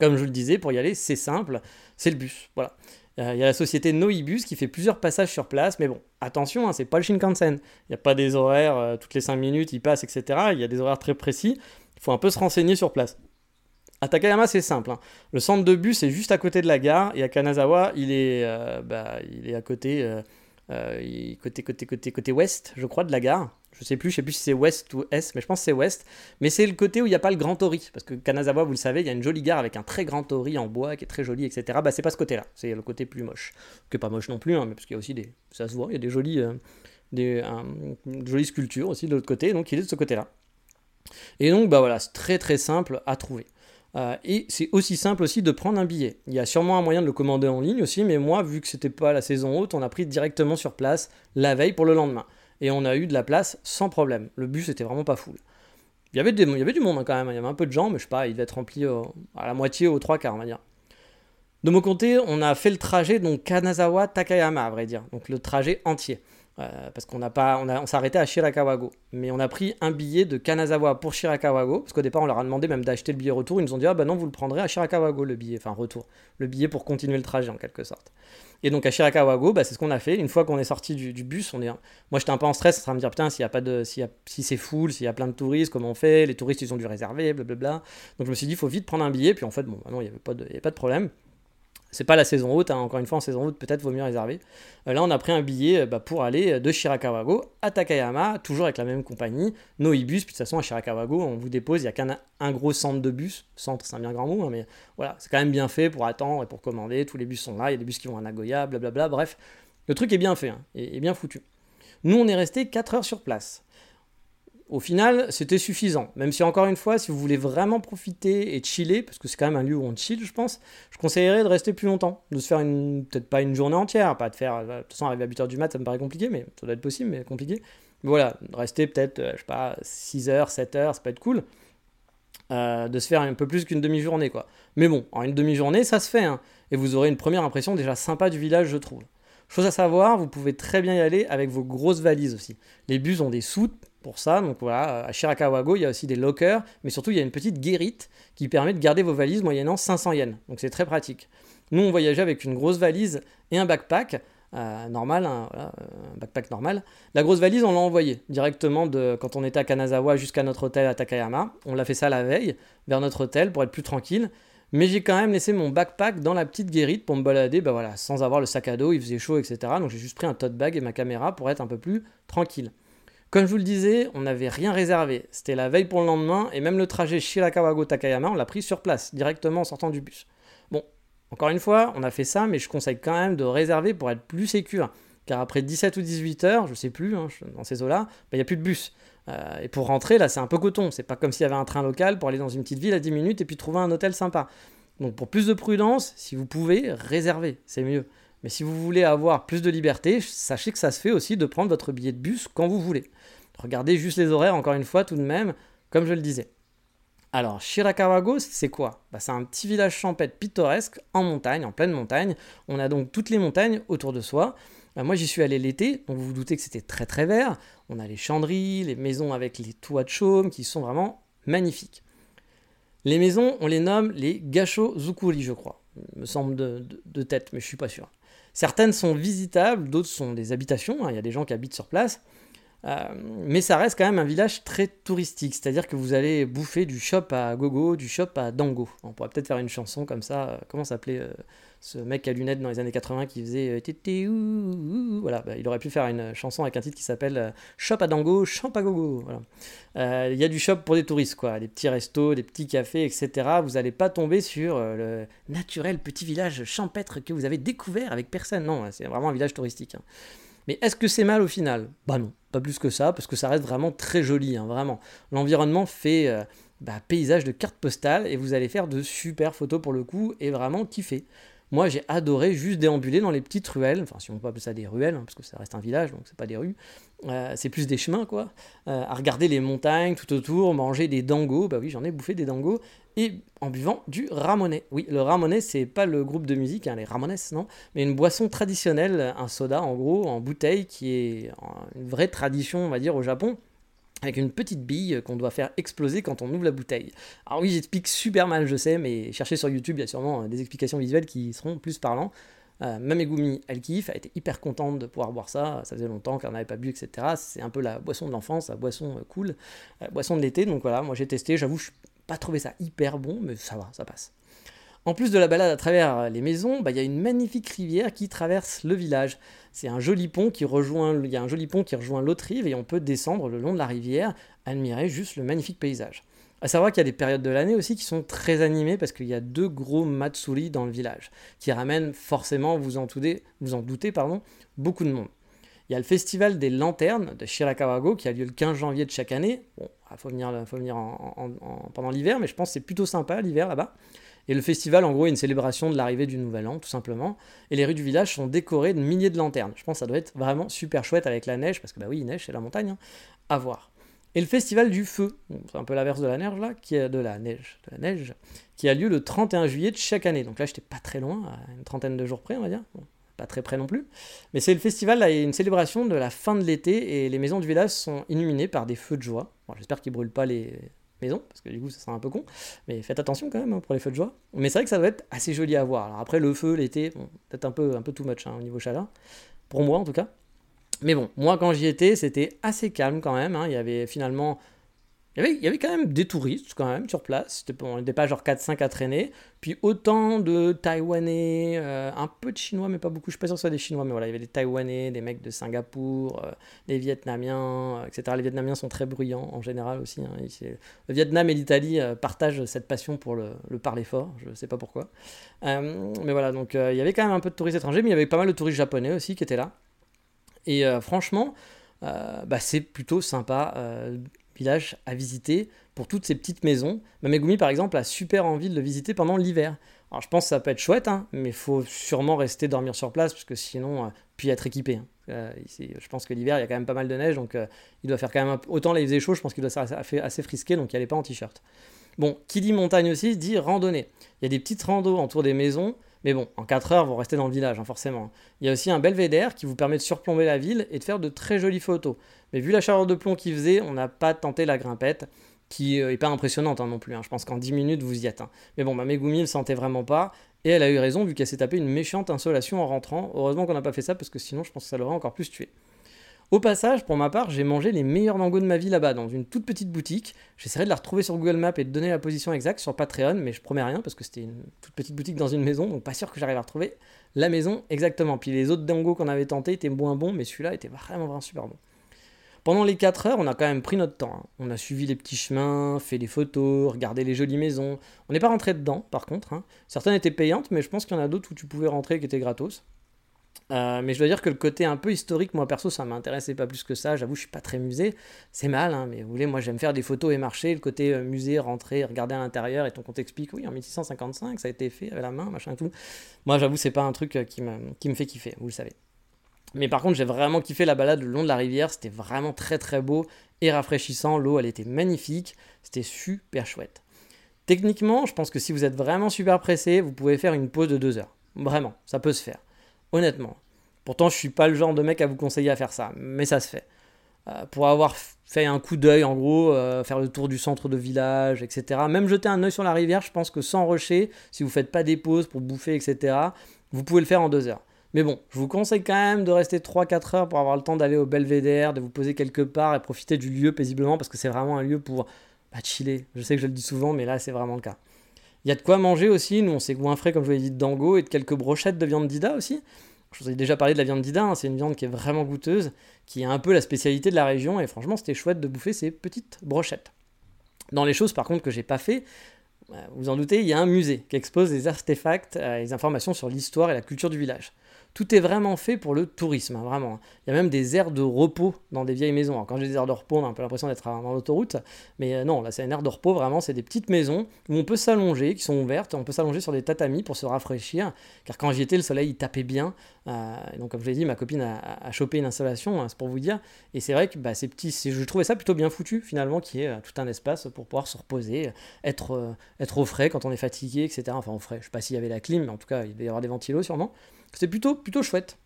[SPEAKER 1] Comme je le disais, pour y aller, c'est simple, c'est le bus. Voilà. Il y a la société Noibus qui fait plusieurs passages sur place, mais bon, attention, hein, c'est pas le Shinkansen. Il n'y a pas des horaires, euh, toutes les 5 minutes, il passe, etc. Il y a des horaires très précis. Il faut un peu se renseigner sur place. À Takayama, c'est simple. Hein. Le centre de bus est juste à côté de la gare et à Kanazawa, il est, euh, bah, il est à côté, euh, côté, côté, côté, côté ouest, je crois, de la gare. Je sais plus, je sais plus si c'est ouest ou est, mais je pense que c'est ouest. Mais c'est le côté où il n'y a pas le grand tori. Parce que Kanazawa, vous le savez, il y a une jolie gare avec un très grand tori en bois qui est très joli, etc. Bah, c'est pas ce côté-là. C'est le côté plus moche. Que pas moche non plus, hein, parce qu'il y a aussi des. Ça se voit, il y a des jolies, des, jolies sculptures aussi de l'autre côté. Donc il est de ce côté-là. Et donc, bah voilà, c'est très très simple à trouver. Euh, et c'est aussi simple aussi de prendre un billet. Il y a sûrement un moyen de le commander en ligne aussi, mais moi, vu que c'était pas la saison haute, on a pris directement sur place la veille pour le lendemain. Et on a eu de la place sans problème. Le bus était vraiment pas full. Il y avait, il y du monde hein, quand même, il y avait un peu de gens, mais je sais pas, il devait être rempli à la moitié, aux trois quarts, on va dire. De mon côté, on a fait le trajet donc Kanazawa-Takayama, à vrai dire, donc le trajet entier. Euh, parce qu'on n'a on, on s'est arrêté à Shirakawago. Mais on a pris un billet de Kanazawa pour Shirakawago, parce qu'au départ on leur a demandé même d'acheter le billet retour. Ils nous ont dit ah bah non vous le prendrez à Shirakawago le billet, enfin retour, le billet pour continuer le trajet en quelque sorte. Et donc à Shirakawago, bah, c'est ce qu'on a fait. Une fois qu'on est sorti du, bus, on est, moi j'étais un peu en stress, ça me dire putain s'il y a pas de, si c'est full, s'il y a plein de touristes, comment on fait? Les touristes ils ont dû réserver, blablabla. Donc je me suis dit il faut vite prendre un billet. Puis en fait bon, bah non il n'y avait de, avait pas de problème. C'est pas la saison haute, hein. encore une fois en saison haute peut-être vaut mieux réserver. Euh, là on a pris un billet euh, bah, pour aller euh, de Shirakawago à Takayama, toujours avec la même compagnie, Noibus, puis de toute façon à Shirakawago on vous dépose, il n'y a qu'un un gros centre de bus, centre c'est un bien grand mot, hein, mais voilà, c'est quand même bien fait pour attendre et pour commander, tous les bus sont là, il y a des bus qui vont à Nagoya, blablabla, bref, le truc est bien fait, hein, et bien foutu. Nous on est resté 4 heures sur place au final, c'était suffisant. Même si, encore une fois, si vous voulez vraiment profiter et chiller, parce que c'est quand même un lieu où on chill, je pense, je conseillerais de rester plus longtemps. De se faire une, peut-être pas une journée entière, pas de faire, de toute façon, arriver à 8h du mat, ça me paraît compliqué, mais ça doit être possible, mais compliqué. Voilà, rester peut-être, euh, je sais pas, 6 h 7 h ça peut être cool. Euh, de se faire un peu plus qu'une demi-journée, quoi. Mais bon, en une demi-journée, ça se fait, hein. Et vous aurez une première impression déjà sympa du village, je trouve. Chose à savoir, vous pouvez très bien y aller avec vos grosses valises aussi. Les bus ont des soutes pour ça. Donc voilà, à Shirakawago, il y a aussi des lockers, mais surtout il y a une petite guérite qui permet de garder vos valises moyennant 500 yens. Donc c'est très pratique. Nous, on voyageait avec une grosse valise et un backpack. Euh, normal, un, backpack normal. La grosse valise, on l'a envoyée directement de quand on était à Kanazawa jusqu'à notre hôtel à Takayama. On l'a fait ça la veille, vers notre hôtel, pour être plus tranquille. Mais j'ai quand même laissé mon backpack dans la petite guérite pour me balader, bah voilà, sans avoir le sac à dos, il faisait chaud, etc. Donc j'ai juste pris un tote bag et ma caméra pour être un peu plus tranquille. Comme je vous le disais, on n'avait rien réservé. C'était la veille pour le lendemain, et même le trajet Shirakawago-Takayama, on l'a pris sur place, directement en sortant du bus. Bon, encore une fois, on a fait ça, mais je conseille quand même de réserver pour être plus sécure. Car après 17 ou 18 heures, je sais plus, hein, dans ces eaux-là, bah, il n'y a plus de bus. Euh, et pour rentrer, là, c'est un peu coton. C'est pas comme s'il y avait un train local pour aller dans une petite ville à 10 minutes et puis trouver un hôtel sympa. Donc pour plus de prudence, si vous pouvez, réservez, c'est mieux. Mais si vous voulez avoir plus de liberté, sachez que ça se fait aussi de prendre votre billet de bus quand vous voulez. Regardez juste les horaires, encore une fois, tout de même, comme je le disais. Alors, Shirakawago, c'est quoi? Bah, C'est un petit village champêtre pittoresque en montagne, en pleine montagne. On a donc toutes les montagnes autour de soi. Bah, moi, j'y suis allé l'été, donc vous vous doutez que c'était très très vert. On a les chandries, les maisons avec les toits de chaume qui sont vraiment magnifiques. Les maisons, on les nomme les Gacho Zukuri, je crois. Il me semble de, tête, mais je suis pas sûr. Certaines sont visitables, d'autres sont des habitations. Hein. Il y a des gens qui habitent sur place. Euh, mais ça reste quand même un village très touristique, c'est-à-dire que vous allez bouffer du shop à gogo, du shop à dango. On pourrait peut-être faire une chanson comme ça. Euh, comment s'appelait euh, ce mec à lunettes dans les années 80 qui faisait Tété Voilà, bah, il aurait pu faire une chanson avec un titre qui s'appelle Shop à dango, shop à gogo. Voilà. Il y a du shop pour des touristes, quoi, des petits restos, des petits cafés, etc. Vous n'allez pas tomber sur le naturel petit village champêtre que vous avez découvert avec personne. Non, c'est vraiment un village touristique. Hein. Mais est-ce que c'est mal au final? Bah non, pas plus que ça, parce que ça reste vraiment très joli, hein, vraiment. L'environnement fait euh, bah, paysage de carte postale et vous allez faire de super photos pour le coup et vraiment kiffer. Moi, j'ai adoré juste déambuler dans les petites ruelles, enfin, si on peut appeler ça des ruelles, hein, parce que ça reste un village, donc c'est pas des rues, euh, c'est plus des chemins, quoi, euh, à regarder les montagnes tout autour, manger des dangos, bah oui, j'en ai bouffé des dangos, et en buvant du ramonet. Oui, le ramonet, c'est pas le groupe de musique, hein, les ramones, non, mais une boisson traditionnelle, un soda, en gros, en bouteille, qui est une vraie tradition, on va dire, au Japon avec une petite bille qu'on doit faire exploser quand on ouvre la bouteille. Alors oui, j'explique super mal, je sais, mais cherchez sur YouTube, il y a sûrement euh, des explications visuelles qui seront plus parlants. Euh, Mamegumi, elle kiffe, elle était hyper contente de pouvoir boire ça, ça faisait longtemps qu'elle n'avait pas bu, etc. C'est un peu la boisson de l'enfance, la boisson euh, cool, la boisson de l'été, donc voilà, moi j'ai testé, j'avoue, je n'ai pas trouvé ça hyper bon, mais ça va, ça passe. En plus de la balade à travers les maisons, bah, il y a une magnifique rivière qui traverse le village. C'est un joli pont qui rejoint, il y a un joli pont qui rejoint l'autre rive et on peut descendre le long de la rivière, admirer juste le magnifique paysage. À savoir qu'il y a des périodes de l'année aussi qui sont très animées parce qu'il y a deux gros matsuri dans le village qui ramènent forcément, vous en doutez, pardon, beaucoup de monde. Il y a le festival des lanternes de Shirakawago qui a lieu le 15 janvier de chaque année. Bon, il faut venir, faut venir pendant l'hiver, mais je pense que c'est plutôt sympa l'hiver là-bas. Et le festival, en gros, est une célébration de l'arrivée du Nouvel An, tout simplement. Et les rues du village sont décorées de milliers de lanternes. Je pense que ça doit être vraiment super chouette avec la neige, parce que bah oui, il neige, c'est la montagne, hein, à voir. Et le festival du feu, c'est un peu l'inverse de la neige là, qui est de la neige, de la neige, qui a lieu le 31 juillet de chaque année. Donc là, j'étais pas très loin, à une trentaine de jours près, on va dire. pas très près non plus. Mais c'est le festival, là, une célébration de la fin de l'été, et les maisons du village sont illuminées par des feux de joie. J'espère qu'ils brûlent pas les, maison, parce que du coup ça sera un peu con, mais faites attention quand même hein, pour les feux de joie. Mais c'est vrai que ça doit être assez joli à voir. Alors après le feu, l'été, peut-être un peu, un peu too much hein, au niveau chaleur, pour moi en tout cas. Mais bon, moi quand j'y étais, c'était assez calme quand même. Hein. Il y avait finalement il y, avait, quand même des touristes quand même sur place. On n'était pas genre 4-5 à traîner. Puis autant de Taïwanais, euh, un peu de Chinois, mais pas beaucoup. Je suis pas sûr ce soit des Chinois, mais voilà, il y avait des Taïwanais, des mecs de Singapour, euh, des Vietnamiens, euh, etc. Les Vietnamiens sont très bruyants en général aussi. Hein. Le Vietnam et l'Italie partagent cette passion pour le, parler fort. Je ne sais pas pourquoi. mais voilà, donc il y avait quand même un peu de touristes étrangers, mais il y avait pas mal de touristes japonais aussi qui étaient là. Et franchement, bah, c'est plutôt sympa village à visiter pour toutes ces petites maisons. Mamegumi, par exemple, a super envie de le visiter pendant l'hiver. Alors je pense que ça peut être chouette, hein, mais il faut sûrement rester dormir sur place, parce que sinon, euh, puis être équipé. Hein. Euh, je pense que l'hiver, il y a quand même pas mal de neige, donc euh, il doit faire quand même... Autant là, il je pense qu'il doit être assez, assez frisqué, donc il allait pas en t-shirt. Bon, qui dit montagne aussi, dit randonnée. Il y a des petites randos autour des maisons, Mais bon, en 4 heures, vous restez dans le village, hein, forcément. Il y a aussi un belvédère qui vous permet de surplomber la ville et de faire de très jolies photos. Mais vu la chaleur de plomb qu'il faisait, on n'a pas tenté la grimpette, qui n'est pas impressionnante hein, non plus. Hein. Je pense qu'en 10 minutes, vous y êtes. Mais bon, ma Megumi ne sentait vraiment pas. Et elle a eu raison, vu qu'elle s'est tapée une méchante insolation en rentrant. Heureusement qu'on n'a pas fait ça, parce que sinon, je pense que ça l'aurait encore plus tué. Au passage, pour ma part, j'ai mangé les meilleurs dangos de ma vie là-bas, dans une toute petite boutique. J'essaierai de la retrouver sur Google Maps et de donner la position exacte sur Patreon, mais je promets rien parce que c'était une toute petite boutique dans une maison, donc pas sûr que j'arrive à retrouver la maison exactement. Puis les autres dangos qu'on avait tentés étaient moins bons, mais celui-là était vraiment, vraiment super bon. Pendant les 4 heures, on a quand même pris notre temps. Hein. On a suivi les petits chemins, fait des photos, regardé les jolies maisons. On n'est pas rentré dedans, par contre. Hein. Certaines étaient payantes, mais je pense qu'il y en a d'autres où tu pouvais rentrer qui étaient gratos. Euh, mais je dois dire que le côté un peu historique, moi perso, ça m'intéressait pas plus que ça. J'avoue, je suis pas très musée. C'est mal, hein, mais vous voulez, moi j'aime faire des photos et marcher. Le côté euh, musée, rentrer, regarder à l'intérieur et ton compte explique, oui, en 1655, ça a été fait avec la main, machin et tout. Moi, j'avoue, c'est pas un truc euh, qui me, qui me fait kiffer, vous le savez. Mais par contre, j'ai vraiment kiffé la balade le long de la rivière. C'était vraiment très très beau et rafraîchissant. L'eau, elle était magnifique. C'était super chouette. Techniquement, je pense que si vous êtes vraiment super pressé, vous pouvez faire une pause de deux heures. Vraiment, ça peut se faire honnêtement. Pourtant, je suis pas le genre de mec à vous conseiller à faire ça, mais ça se fait. Euh, pour avoir fait un coup d'œil, en gros, euh, faire le tour du centre de village, etc. Même jeter un œil sur la rivière, je pense que sans rusher, si vous faites pas des pauses pour bouffer, etc., vous pouvez le faire en deux heures. Mais bon, je vous conseille quand même de rester 3-4 heures pour avoir le temps d'aller au belvédère, de vous poser quelque part et profiter du lieu paisiblement parce que c'est vraiment un lieu pour bah, chiller. Je sais que je le dis souvent, mais là c'est vraiment le cas. Il y a de quoi manger aussi. Nous, on s'est goinfré, comme je vous l'ai dit, dango et de quelques brochettes de viande d'Ida aussi. Je vous ai déjà parlé de la viande d'Ida. Hein. C'est une viande qui est vraiment goûteuse, qui est un peu la spécialité de la région. Et franchement, c'était chouette de bouffer ces petites brochettes. Dans les choses, par contre, que j'ai pas fait, euh, vous en doutez, il y a un musée qui expose des artefacts et euh, des informations sur l'histoire et la culture du village. Tout est vraiment fait pour le tourisme, hein, vraiment. Il y a même des aires de repos dans des vieilles maisons. quand j'ai des aires de repos, on a un peu l'impression d'être dans l'autoroute, mais euh, non, là c'est une aire de repos, vraiment, c'est des petites maisons où on peut s'allonger, qui sont ouvertes, on peut s'allonger sur des tatamis pour se rafraîchir, car quand j'y étais, le soleil il tapait bien. Euh, donc comme je l'ai dit, ma copine a, chopé une installation, hein, c'est pour vous dire, et c'est vrai que bah, ces petits, je trouvais ça plutôt bien foutu finalement, qui est euh, tout un espace pour pouvoir se reposer, être, être au frais quand on est fatigué, etc. Enfin au frais, je sais pas s'il y avait la clim, mais en tout cas il devait y avoir des ventilos sûrement. C'était plutôt, plutôt chouette.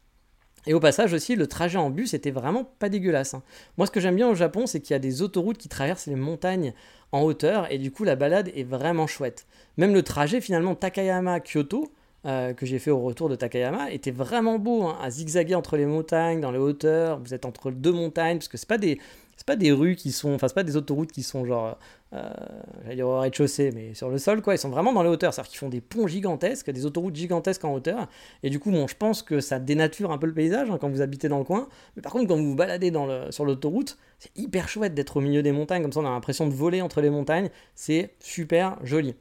[SPEAKER 1] Et au passage aussi, le trajet en bus était vraiment pas dégueulasse. Hein. Moi, ce que j'aime bien au Japon, c'est qu'il y a des autoroutes qui traversent les montagnes en hauteur, et du coup, la balade est vraiment chouette. Même le trajet, finalement, Takayama-Kyoto, euh, que j'ai fait au retour de Takayama, était vraiment beau, hein, à zigzaguer entre les montagnes, dans les hauteurs. Vous êtes entre deux montagnes, parce que c'est pas des, c'est pas des rues qui sont, enfin c'est pas des autoroutes qui sont genre, j'allais dire au rez-de-chaussée, mais sur le sol quoi, ils sont vraiment dans les hauteurs, c'est-à-dire qu'ils font des ponts gigantesques, des autoroutes gigantesques en hauteur, et du coup bon, je pense que ça dénature un peu le paysage hein, quand vous habitez dans le coin, mais par contre quand vous vous baladez sur l'autoroute, c'est hyper chouette d'être au milieu des montagnes, comme ça on a l'impression de voler entre les montagnes, c'est super joli.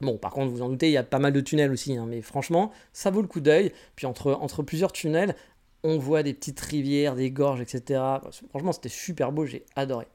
[SPEAKER 1] Bon, par contre, vous en doutez, il y a pas mal de tunnels aussi, hein, mais franchement, ça vaut le coup d'œil. Puis entre, entre plusieurs tunnels, on voit des petites rivières, des gorges, etc. Franchement, c'était super beau, j'ai adoré.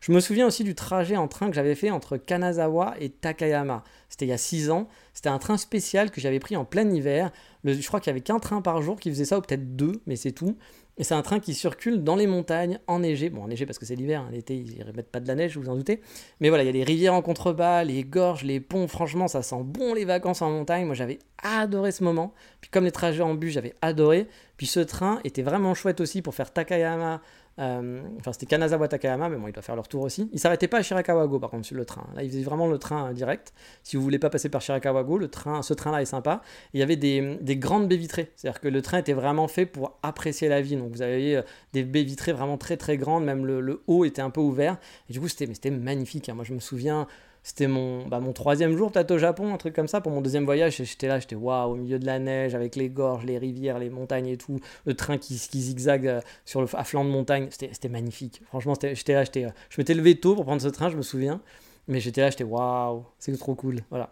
[SPEAKER 1] Je me souviens aussi du trajet en train que j'avais fait entre Kanazawa et Takayama. C'était il y a 6 ans. C'était un train spécial que j'avais pris en plein hiver. je crois qu'il y avait qu'un train par jour qui faisait ça, ou peut-être deux, mais c'est tout. Et c'est un train qui circule dans les montagnes, enneigé. Bon, enneigé parce que c'est l'hiver, hein, l'été ils ne remettent pas de la neige, vous en doutez. Mais voilà, il y a les rivières en contrebas, les gorges, les ponts. Franchement, ça sent bon les vacances en montagne. Moi, j'avais adoré ce moment. Puis, comme les trajets en bus, j'avais adoré. Puis, ce train était vraiment chouette aussi pour faire Takayama, enfin, c'était Kanazawa Takayama, mais bon, il doit faire leur tour aussi. Il s'arrêtait pas à Shirakawago, par contre, sur le train. Là, il faisait vraiment le train euh, direct. Si vous voulez pas passer par Shirakawago, le train, ce train-là est sympa. il y avait des, grandes baies vitrées. C'est-à-dire que le train était vraiment fait pour apprécier la vie. Donc, vous avez euh, des baies vitrées vraiment très très grandes. Même le, haut était un peu ouvert. Du coup, c'était magnifique. Hein. Moi, je me souviens c'était mon, bah, mon troisième jour peut-être au Japon, un truc comme ça, pour mon deuxième voyage. J'étais là, j'étais waouh, au milieu de la neige, avec les gorges, les rivières, les montagnes et tout, le train qui, qui zigzague euh, sur le, à flanc de montagne. C'était magnifique. Franchement, j'étais là, euh, je m'étais levé tôt pour prendre ce train, je me souviens. Mais j'étais là, j'étais waouh, c'est trop cool. Voilà.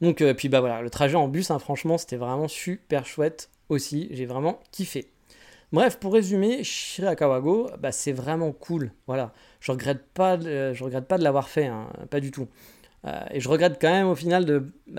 [SPEAKER 1] Donc, euh, puis bah voilà, le trajet en bus, hein, franchement, c'était vraiment super chouette aussi. J'ai vraiment kiffé. Bref, pour résumer, Shirakawago, bah, c'est vraiment cool. Voilà, je regrette pas, je regrette pas de l'avoir fait, hein, pas du tout. Euh, et je regrette quand même au final de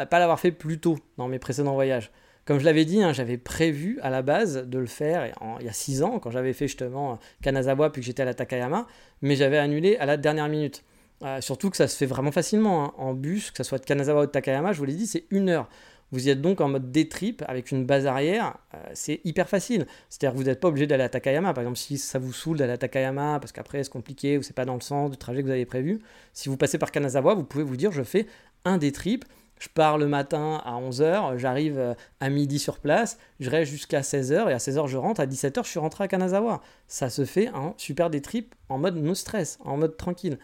[SPEAKER 1] pas l'avoir fait plus tôt dans mes précédents voyages. Comme je l'avais dit, hein, j'avais prévu à la base de le faire il y a 6 ans, quand j'avais fait justement Kanazawa puis que j'étais à la Takayama, mais j'avais annulé à la dernière minute. Euh, surtout que ça se fait vraiment facilement hein. en bus, que ce soit de Kanazawa ou de Takayama, je vous l'ai dit, c'est une heure. Vous y êtes donc en mode détrip avec une base arrière, euh, c'est hyper facile. C'est-à-dire que vous n'êtes pas obligé d'aller à Takayama. Par exemple, si ça vous saoule d'aller à Takayama parce qu'après c'est compliqué ou c'est pas dans le sens du trajet que vous avez prévu, si vous passez par Kanazawa, vous pouvez vous dire je fais un détrip. Je pars le matin à 11h, j'arrive euh, à midi sur place, je reste jusqu'à 16h et à 16h je rentre, à 17h je suis rentré à Kanazawa. Ça se fait un super détrip en mode no stress, en mode tranquille.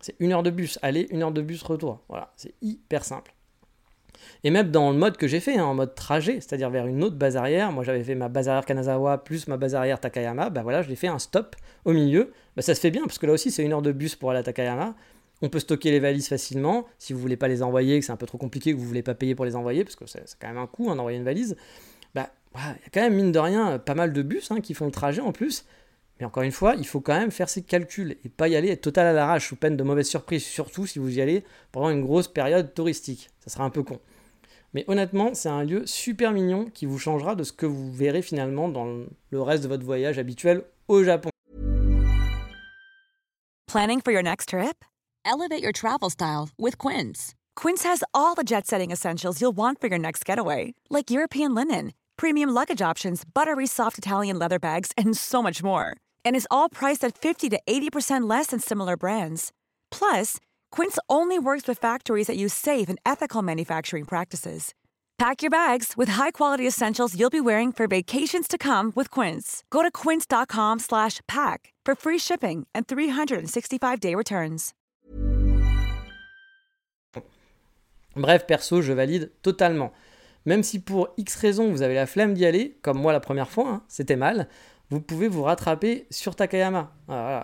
[SPEAKER 1] C'est une heure de bus aller, une heure de bus retour. Voilà, c'est hyper simple. Et même dans le mode que j'ai fait, hein, en mode trajet, c'est-à-dire vers une autre base arrière, moi j'avais fait ma base arrière Kanazawa plus ma base arrière Takayama, bah voilà, je l'ai fait un stop au milieu. Bah ça se fait bien, parce que là aussi c'est une heure de bus pour aller à Takayama. On peut stocker les valises facilement, si vous voulez pas les envoyer, que c'est un peu trop compliqué, que vous voulez pas payer pour les envoyer, parce que c'est quand même un coût hein, d'envoyer une valise. Bah, il y a quand même, mine de rien, pas mal de bus hein, qui font le trajet en plus. Mais encore une fois, il faut quand même faire ses calculs et pas y aller total à l'arrache sous peine de mauvaise surprise, surtout si vous y allez pendant une grosse période touristique. Ça sera un peu con. Mais honnêtement, c'est un lieu super mignon qui vous changera de ce que vous verrez finalement dans le reste de votre voyage habituel au Japon.
[SPEAKER 3] Planning for your next trip? Elevate your travel style with Quince. Quince has all the jet setting essentials you'll want for your next getaway, like European linen, premium luggage options, buttery soft Italian leather bags, and so much more. And is all priced at 50 to 80% less than similar brands. Plus, Quince only works with factories that use safe and ethical manufacturing practices. Pack your bags with high-quality essentials you'll be wearing for vacations to come with Quince. Go to quince.com/pack for free shipping and 365-day returns.
[SPEAKER 1] Bref, perso, je valide totalement. Même si pour X raisons vous avez la flemme d'y aller, comme moi la première fois, hein, c'était mal, vous pouvez vous rattraper sur Takayama. Euh,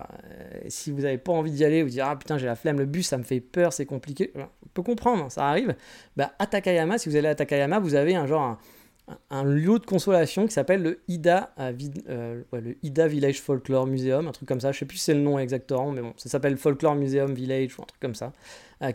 [SPEAKER 1] si vous n'avez pas envie d'y aller, vous dites Ah putain, j'ai la flemme, le bus, ça me fait peur, c'est compliqué. On peut comprendre, ça arrive. Bah, à Takayama, si vous allez à Takayama, vous avez un genre un, lieu de consolation qui s'appelle le Ida, euh, euh, le Ida Village Folklore Museum, un truc comme ça. Je sais plus si c'est le nom exactement, mais bon, ça s'appelle Folklore Museum Village ou un truc comme ça.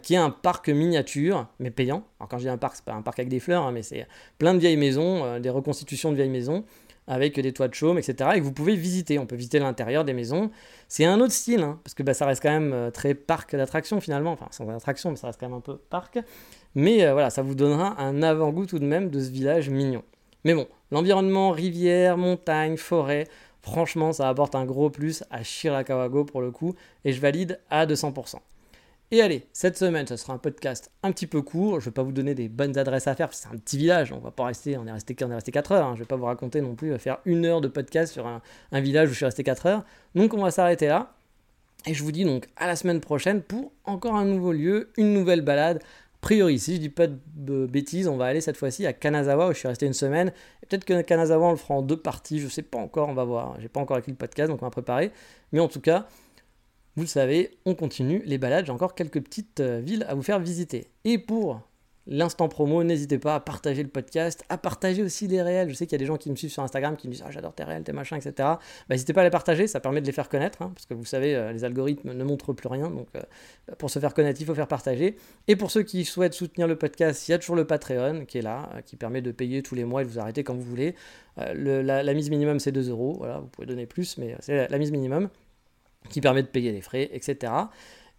[SPEAKER 1] qui est un parc miniature, mais payant. Alors quand je dis un parc, c'est pas un parc avec des fleurs, hein, mais c'est plein de vieilles maisons, des reconstitutions de vieilles maisons avec des toits de chaume, etc. Et que vous pouvez visiter. On peut visiter l'intérieur des maisons. C'est un autre style, hein, parce que bah, ça reste quand même euh, très parc d'attractions finalement. Enfin, sans attraction, mais ça reste quand même un peu parc. Mais euh, voilà, ça vous donnera un avant-goût tout de même de ce village mignon. Mais bon, l'environnement, rivière, montagne, forêt, franchement, ça apporte un gros plus à Shirakawago pour le coup, et je valide à 200%. Et allez, cette semaine, ce sera un podcast un petit peu court. Je ne vais pas vous donner des bonnes adresses à faire, parce que c'est un petit village. On va pas rester, on est resté, on est resté 4 heures. Hein. Je ne vais pas vous raconter non plus, faire une heure de podcast sur un, village où je suis resté 4 heures. Donc on va s'arrêter là. Et je vous dis donc à la semaine prochaine pour encore un nouveau lieu, une nouvelle balade. A priori, si je dis pas de bêtises, on va aller cette fois-ci à Kanazawa où je suis resté une semaine. peut-être que Kanazawa on le fera en deux parties, je ne sais pas encore, on va voir. J'ai pas encore écrit le podcast, donc on va préparer. Mais en tout cas, vous le savez, on continue les balades, j'ai encore quelques petites euh, villes à vous faire visiter. Et pour l'instant promo, n'hésitez pas à partager le podcast, à partager aussi les réels. Je sais qu'il y a des gens qui me suivent sur Instagram qui me disent ah, j'adore tes réels, tes machins, etc. Bah, n'hésitez pas à les partager, ça permet de les faire connaître, hein, parce que vous savez, euh, les algorithmes ne montrent plus rien, donc euh, pour se faire connaître, il faut faire partager. Et pour ceux qui souhaitent soutenir le podcast, il y a toujours le Patreon qui est là, qui permet de payer tous les mois et de vous arrêter quand vous voulez. la, mise minimum c'est 2 euros, voilà, vous pouvez donner plus, mais c'est la mise minimum qui permet de payer les frais, etc.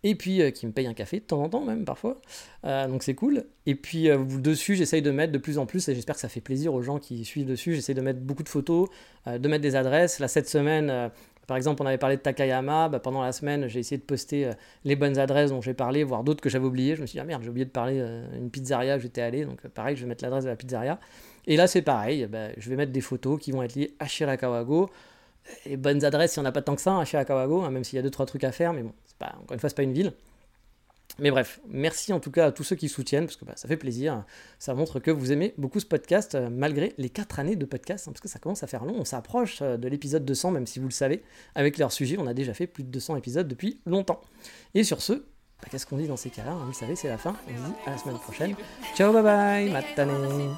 [SPEAKER 1] Et puis euh, qui me paye un café de temps en temps même parfois. Euh, donc c'est cool. Et puis euh, dessus, j'essaye de mettre de plus en plus, et j'espère que ça fait plaisir aux gens qui suivent dessus, j'essaye de mettre beaucoup de photos, de mettre des adresses. Là cette semaine, par exemple, on avait parlé de Takayama, bah, pendant la semaine, j'ai essayé de poster les bonnes adresses dont j'ai parlé, voire d'autres que j'avais oubliées. Je me suis dit, ah merde, j'ai oublié de parler d'une pizzeria où j'étais allé, donc pareil, je vais mettre l'adresse de la pizzeria. Et là c'est pareil, bah, je vais mettre des photos qui vont être liées à Shirakawago les bonnes adresses, il n'y en a pas tant que ça à hein, chez Akawago, hein, même s'il y a deux trois trucs à faire, mais bon, encore une fois, c'est pas une ville. Mais bref, merci en tout cas à tous ceux qui soutiennent, parce que bah, ça fait plaisir. Ça montre que vous aimez beaucoup ce podcast, euh, malgré les 4 années de podcast, hein, parce que ça commence à faire long. On s'approche euh, de l'épisode 200, même si vous le savez, avec leur sujet, on a déjà fait plus de 200 épisodes depuis longtemps. Et sur ce, bah, qu'est-ce qu'on dit dans ces cas-là Vous le savez, c'est la fin. On se dit à la semaine prochaine. Ciao, bye bye, matane